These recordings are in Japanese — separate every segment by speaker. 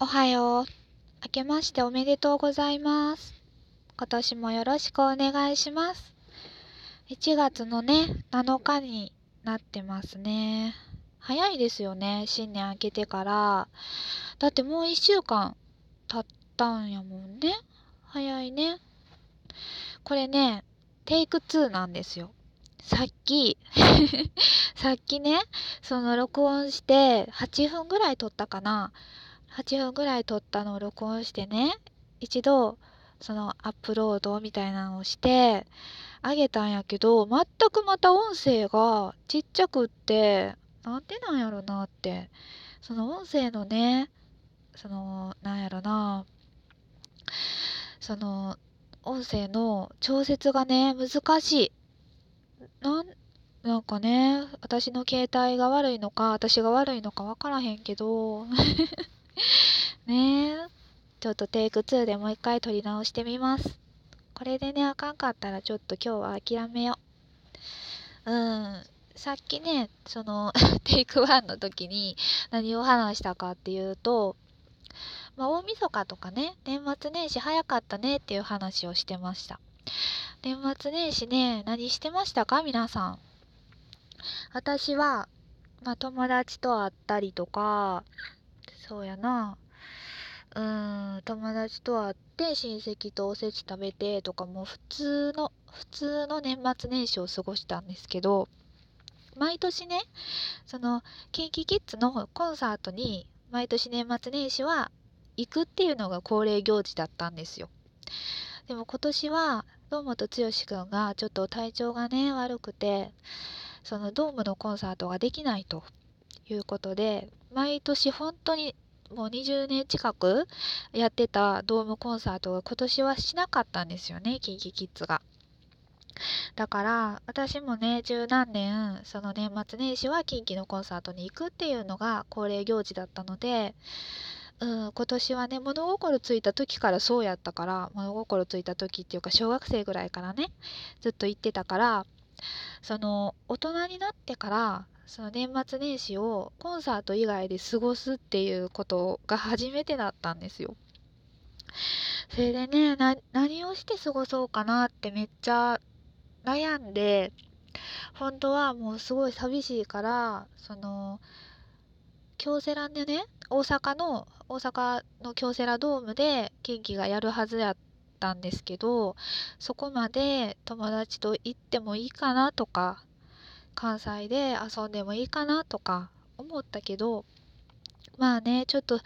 Speaker 1: おはよう。明けましておめでとうございます。今年もよろしくお願いします。1月のね、7日になってますね。早いですよね、新年明けてから。だってもう1週間経ったんやもんね。早いね。これね、テイク2なんですよ。さっき、さっきね、その録音して8分ぐらい撮ったかな。8分ぐらい撮ったのを録音してね、一度、そのアップロードみたいなのをして、あげたんやけど、全くまた音声がちっちゃくって、なんでなんやろなって。その音声のね、その、なんやろな、その、音声の調節がね、難しい。なん、なんかね、私の携帯が悪いのか、私が悪いのかわからへんけど、ねえ、ちょっとテイク2でもう一回撮り直してみます。これでね、あかんかったらちょっと今日は諦めよう。うん。さっきね、その、テイク1の時に何を話したかっていうと、まあ、大晦日とかね、年末年始早かったねっていう話をしてました。年末年始ね、何してましたか？皆さん。私は、まあ、友達と会ったりとか、そうやな。うーん、友達と会って親戚とおせち食べてとかも普通の、普通の年末年始を過ごしたんですけど、毎年ね、その、キンキキッズのコンサートに毎年年末年始は行くっていうのが恒例行事だったんですよ。でも今年は堂本剛くんがちょっと体調がね悪くてそのドームのコンサートができないということで毎年本当にもう20年近くやってたドームコンサートが今年はしなかったんですよね KinKiKids が。だから私もね十何年その年末年始は近畿のコンサートに行くっていうのが恒例行事だったのでうん、今年はね物心ついた時からそうやったから物心ついた時っていうか小学生ぐらいからねずっと行ってたからその大人になってからその年末年始をコンサート以外で過ごすっていうことが初めてだったんですよ。それでね何をして過ごそうかなってめっちゃ悩んで本当はもうすごい寂しいからその京セラでね大阪の大阪の京セラドームで近畿がやるはずやったんですけどそこまで友達と行ってもいいかなとか関西で遊んでもいいかなとか思ったけどまあねちょっと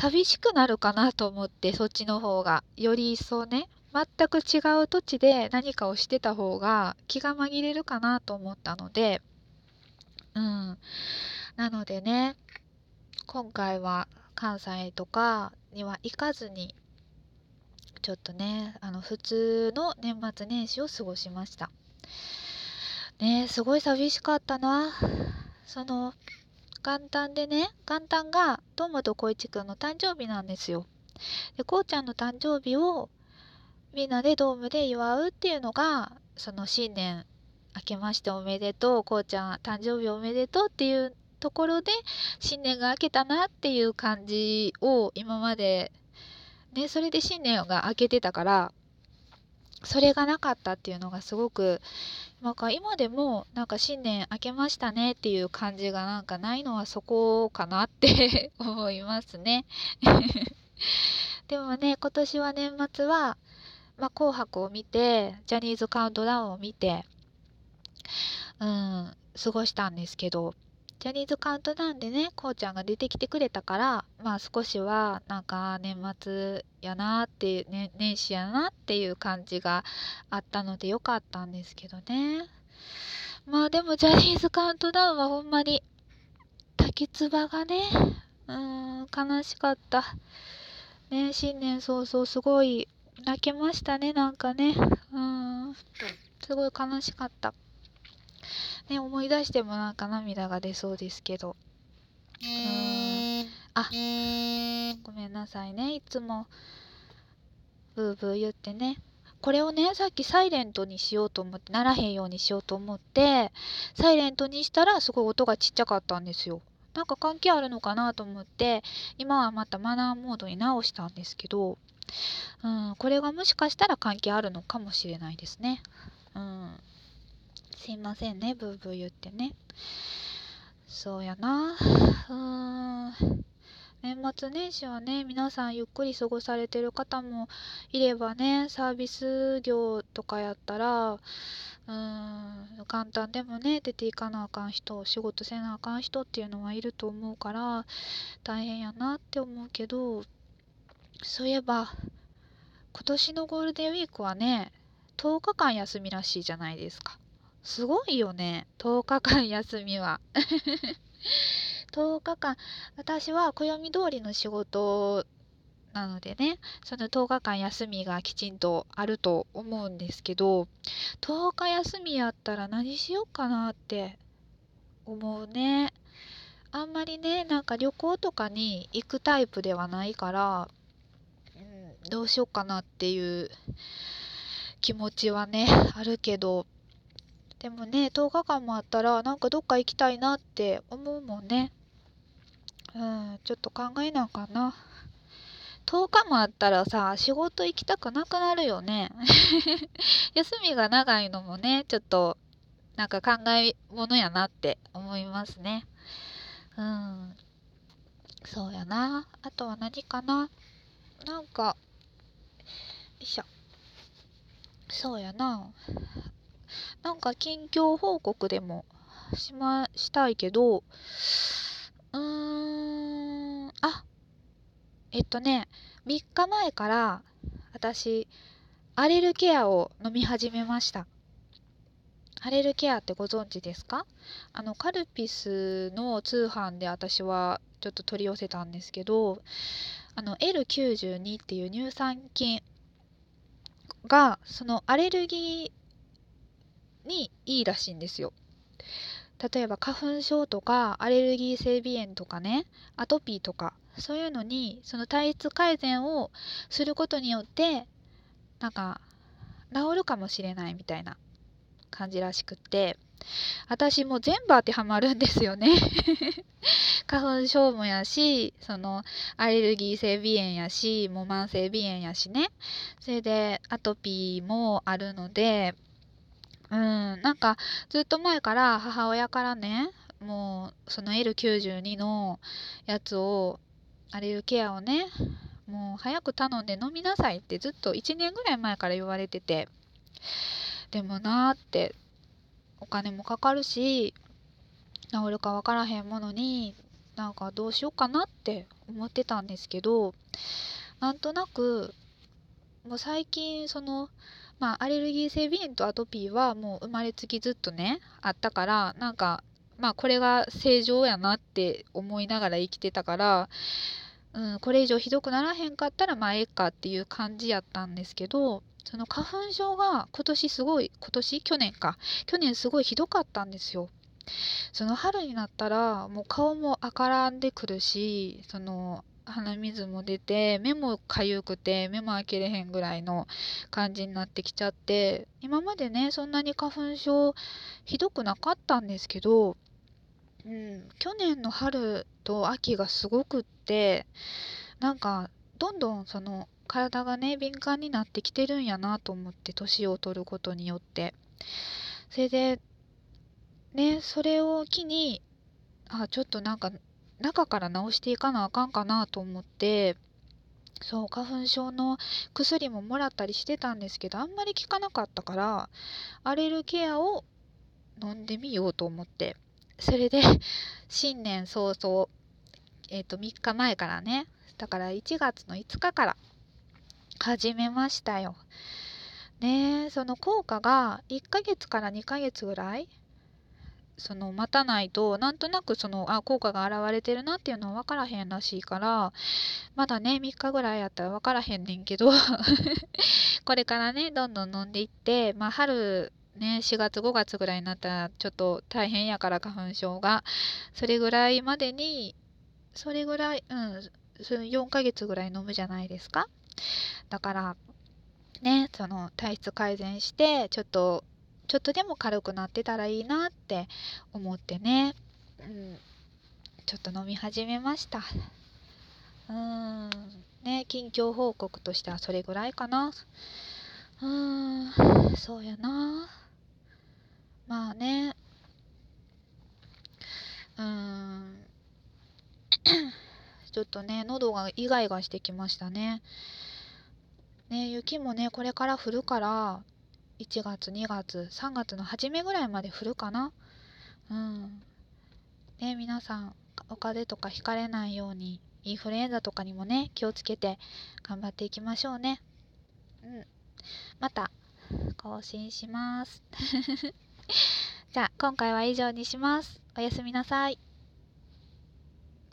Speaker 1: 寂しくなるかなと思ってそっちの方が。より一層ね全く違う土地で何かをしてた方が気が紛れるかなと思ったのでうん。なのでね今回は関西とかには行かずにちょっとねあの普通の年末年始を過ごしました。ねすごい寂しかったな。その元旦でね元旦が堂本光一くんの誕生日なんですよ。でこうちゃんの誕生日をみんなでドームで祝うっていうのがその新年明けましておめでとうこうちゃん誕生日おめでとうっていうところで新年が明けたなっていう感じを今までねそれで新年が明けてたからそれがなかったっていうのがすごくなんか今でもなんか新年明けましたねっていう感じがなんかないのはそこかなって 思いますね。でもね今年は年末は、まあ、紅白を見てジャニーズカウントダウンを見てうん過ごしたんですけどジャニーズカウントダウンでね、こうちゃんが出てきてくれたから、まあ少しは、なんか年末やなっていう、ね、年始やなっていう感じがあったのでよかったんですけどね。まあでもジャニーズカウントダウンはほんまに、滝つばがね、うーん、悲しかった。ね、新年早々すごい泣けましたね、なんかね。うん、すごい悲しかった。ね、思い出してもなんか涙が出そうですけど。うーん。あ、ごめんなさいね。いつも、ブーブー言ってね。これをね、さっきサイレントにしようと思って、ならへんようにしようと思って、サイレントにしたらすごい音がちっちゃかったんですよ。なんか関係あるのかなと思って今はまたマナーモードに直したんですけど、うん、これがもしかしたら関係あるのかもしれないですね。うん、すいませんねブーブー言ってね。そうやな。うーん年末年始はね、皆さんゆっくり過ごされてる方もいればね、サービス業とかやったら、うーん、簡単でもね、出ていかなあかん人、仕事せなあかん人っていうのはいると思うから、大変やなって思うけど、そういえば、今年のゴールデンウィークはね、10日間休みらしいじゃないですか。すごいよね、10日間休みは。10日間、私は暦通りの仕事なのでね、その10日間休みがきちんとあると思うんですけど、10日休みやったら何しようかなって思うね。あんまりね、なんか旅行とかに行くタイプではないから、うん、どうしようかなっていう気持ちはね、あるけど、でもね、10日間もあったら、なんかどっか行きたいなって思うもんね。うん、ちょっと考えなあかな。10日もあったらさ、仕事行きたくなくなるよね。休みが長いのもね、ちょっと、なんか考えものやなって思いますね。うん。そうやな。あとは何かな。なんか、よいしょ。そうやな。なんか近況報告でもしま、したいけど、うーん、あ、えっとね、3日前から私、アレルケアを飲み始めました。アレルケアってご存知ですか？あの、カルピスの通販で私はちょっと取り寄せたんですけど、あの、L92 っていう乳酸菌が、そのアレルギーにいいらしいんですよ。例えば花粉症とかアレルギー性鼻炎とかねアトピーとかそういうのにその体質改善をすることによってなんか治るかもしれないみたいな感じらしくって私も全部当てはまるんですよね 花粉症もやしそのアレルギー性鼻炎やしもう慢性鼻炎やしねそれでアトピーもあるのでうん、なんかずっと前から母親からね、もうその L92 のやつを、アレルケアをね、もう早く頼んで飲みなさいってずっと1年ぐらい前から言われてて、でもなーって、お金もかかるし、治るかわからへんものに、なんかどうしようかなって思ってたんですけど、なんとなく、もう最近その、まあ、アレルギー性鼻炎とアトピーはもう生まれつきずっとねあったからなんかまあこれが正常やなって思いながら生きてたから、うん、これ以上ひどくならへんかったらまあええかっていう感じやったんですけどその花粉症が今年すごい今年？去年か去年すごいひどかったんですよ。その春になったらもう顔も赤らんでくるしその鼻水も出て目もかゆくて目も開けれへんぐらいの感じになってきちゃって今までねそんなに花粉症ひどくなかったんですけど、うん、去年の春と秋がすごくってなんかどんどんその体がね敏感になってきてるんやなと思って年を取ることによって。それでねそれを機にあちょっとなんか中から治していかなあかんかなと思ってそう花粉症の薬ももらったりしてたんですけどあんまり効かなかったからアレルケアを飲んでみようと思ってそれで新年早々えっ、と3日前からねだから1月の5日から始めましたよ。ねその効果が1ヶ月から2ヶ月ぐらいその待たないとなんとなくそのあ効果が現れてるなっていうのは分からへんらしいからまだね3日ぐらいやったら分からへんねんけど これからねどんどん飲んでいってまあ春ね4月5月ぐらいになったらちょっと大変やから花粉症がそれぐらいまでにそれぐらいうん4ヶ月ぐらい飲むじゃないですか。だからねその体質改善してちょっとちょっとでも軽くなってたらいいなっって思ってね、うん、ちょっと飲み始めました。うーん。ね近況報告としてはそれぐらいかな。うーん。そうやな。まあね。うーん。ちょっとね喉がイガイガしてきましたね。ね雪もねこれから降るから1月2月3月の初めぐらいまで降るかな？うん。ね皆さんお風邪とかひかれないようにインフルエンザとかにもね気をつけて頑張っていきましょうね。うん。また更新します。じゃあ今回は以上にします。おやすみなさい。